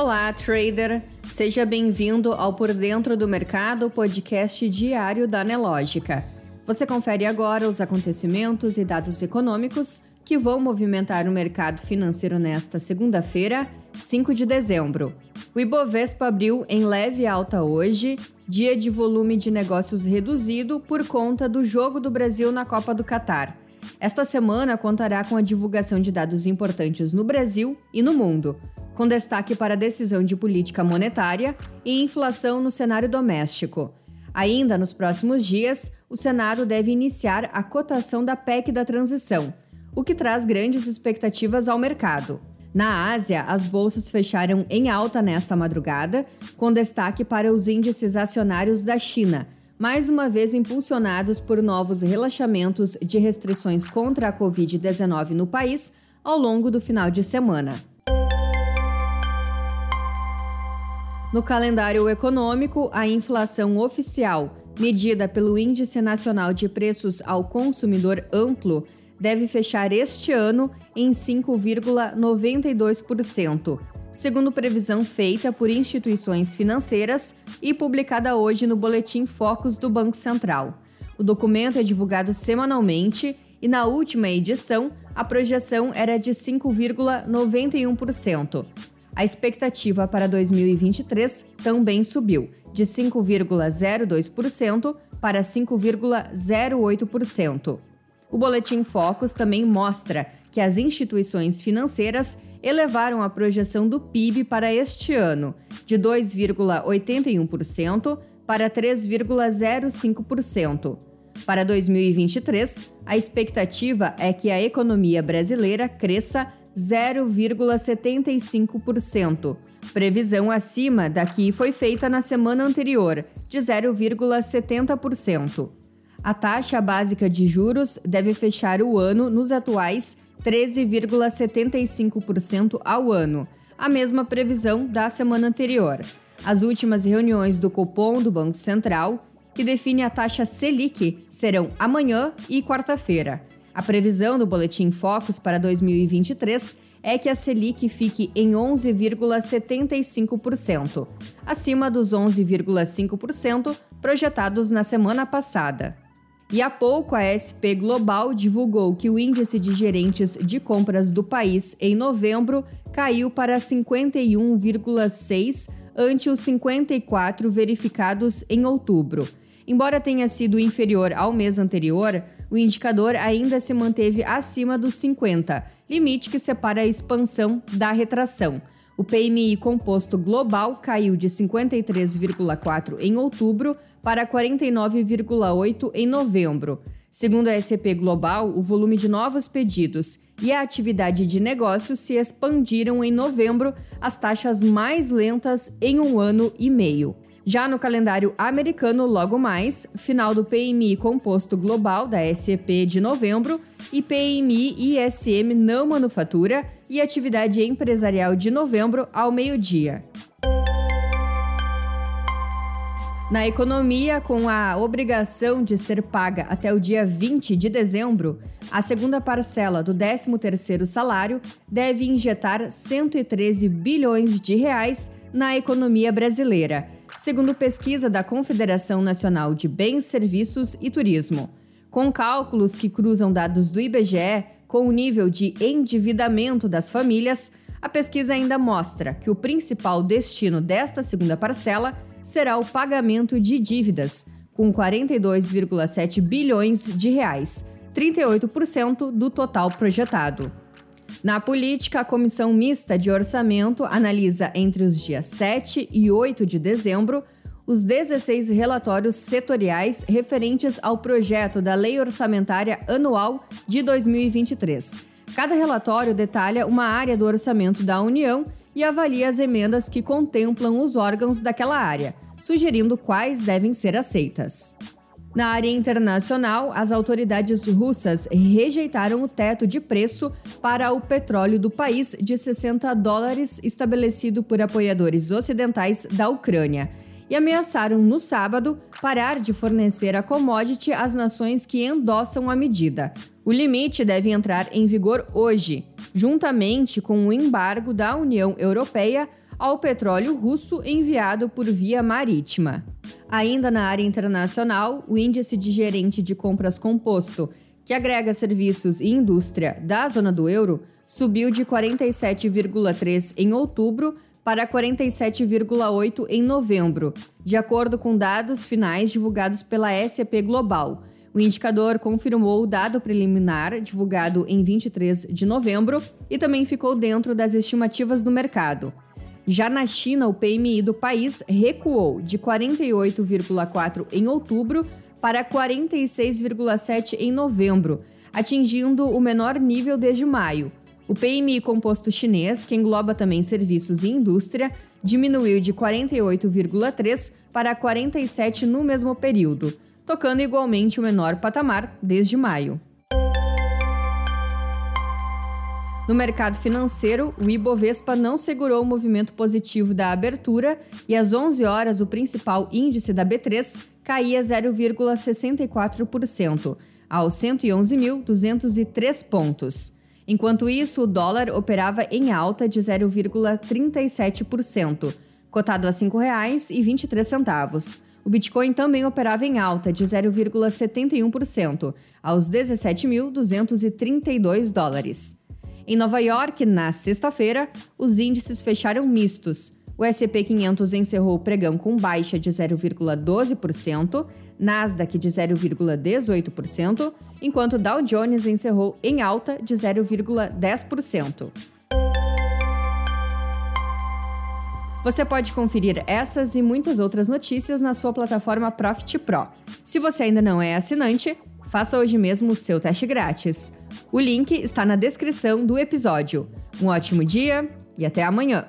Olá, trader! Seja bem-vindo ao Por Dentro do Mercado, podcast diário da Nelógica. Você confere agora os acontecimentos e dados econômicos que vão movimentar o mercado financeiro nesta segunda-feira, 5 de dezembro. O Ibovespa abriu em leve alta hoje, dia de volume de negócios reduzido por conta do jogo do Brasil na Copa do Catar. Esta semana contará com a divulgação de dados importantes no Brasil e no mundo, com destaque para a decisão de política monetária e inflação no cenário doméstico. Ainda nos próximos dias, o Senado deve iniciar a cotação da PEC da transição, o que traz grandes expectativas ao mercado. Na Ásia, as bolsas fecharam em alta nesta madrugada, com destaque para os índices acionários da China, mais uma vez impulsionados por novos relaxamentos de restrições contra a Covid-19 no país ao longo do final de semana. No calendário econômico, a inflação oficial, medida pelo Índice Nacional de Preços ao Consumidor Amplo, deve fechar este ano em 5,92%, segundo previsão feita por instituições financeiras e publicada hoje no Boletim Focus do Banco Central. O documento é divulgado semanalmente e, na última edição, a projeção era de 5,91%. A expectativa para 2023 também subiu, de 5,02% para 5,08%. O Boletim Focus também mostra que as instituições financeiras elevaram a projeção do PIB para este ano, de 2,81% para 3,05%. Para 2023, a expectativa é que a economia brasileira cresça 0,75%, previsão acima da que foi feita na semana anterior, de 0,70%. A taxa básica de juros deve fechar o ano nos atuais 13,75% ao ano, a mesma previsão da semana anterior. As últimas reuniões do Copom do Banco Central, que define a taxa Selic, serão amanhã e quarta-feira. A previsão do Boletim Focus para 2023 é que a Selic fique em 11,75%, acima dos 11,5% projetados na semana passada. E há pouco a SP Global divulgou que o índice de gerentes de compras do país em novembro caiu para 51,6 ante os 54 verificados em outubro. Embora tenha sido inferior ao mês anterior, o indicador ainda se manteve acima dos 50, limite que separa a expansão da retração. O PMI composto global caiu de 53,4 em outubro para 49,8 em novembro. Segundo a S&P Global, o volume de novos pedidos e a atividade de negócios se expandiram em novembro, as taxas mais lentas em um ano e meio. Já no calendário americano, logo mais, final do PMI composto global da SEP de novembro e PMI ISM não manufatura e atividade empresarial de novembro ao meio-dia. Na economia, com a obrigação de ser paga até o dia 20 de dezembro, a segunda parcela do 13º salário deve injetar 113 bilhões de reais na economia brasileira segundo pesquisa da Confederação Nacional de Bens, Serviços e Turismo. Com cálculos que cruzam dados do IBGE com o nível de endividamento das famílias, a pesquisa ainda mostra que o principal destino desta segunda parcela será o pagamento de dívidas, com 42,7 bilhões de reais, 38% do total projetado. Na política, a Comissão Mista de Orçamento analisa entre os dias 7 e 8 de dezembro os 16 relatórios setoriais referentes ao projeto da Lei Orçamentária Anual de 2023. Cada relatório detalha uma área do orçamento da União e avalia as emendas que contemplam os órgãos daquela área, sugerindo quais devem ser aceitas. Na área internacional, as autoridades russas rejeitaram o teto de preço para o petróleo do país de 60 dólares estabelecido por apoiadores ocidentais da Ucrânia e ameaçaram no sábado parar de fornecer a commodity às nações que endossam a medida. O limite deve entrar em vigor hoje, juntamente com o embargo da União Europeia ao petróleo russo enviado por via marítima. Ainda na área internacional, o índice de gerente de compras composto, que agrega serviços e indústria da zona do euro, subiu de 47,3 em outubro para 47,8 em novembro, de acordo com dados finais divulgados pela SAP Global. O indicador confirmou o dado preliminar divulgado em 23 de novembro e também ficou dentro das estimativas do mercado. Já na China, o PMI do país recuou de 48,4 em outubro para 46,7 em novembro, atingindo o menor nível desde maio, o PMI composto chinês, que engloba também serviços e indústria, diminuiu de 48,3 para 47 no mesmo período, tocando igualmente o menor patamar desde maio. No mercado financeiro, o Ibovespa não segurou o movimento positivo da abertura e às 11 horas o principal índice da B3 caía 0,64%, aos 111.203 pontos. Enquanto isso, o dólar operava em alta de 0,37%, cotado a R$ 5,23. O Bitcoin também operava em alta de 0,71%, aos 17.232 dólares. Em Nova York, na sexta-feira, os índices fecharam mistos. O S&P 500 encerrou o pregão com baixa de 0,12%, Nasdaq de 0,18%, enquanto Dow Jones encerrou em alta de 0,10%. Você pode conferir essas e muitas outras notícias na sua plataforma Profit Pro. Se você ainda não é assinante, faça hoje mesmo o seu teste grátis. O link está na descrição do episódio. Um ótimo dia e até amanhã!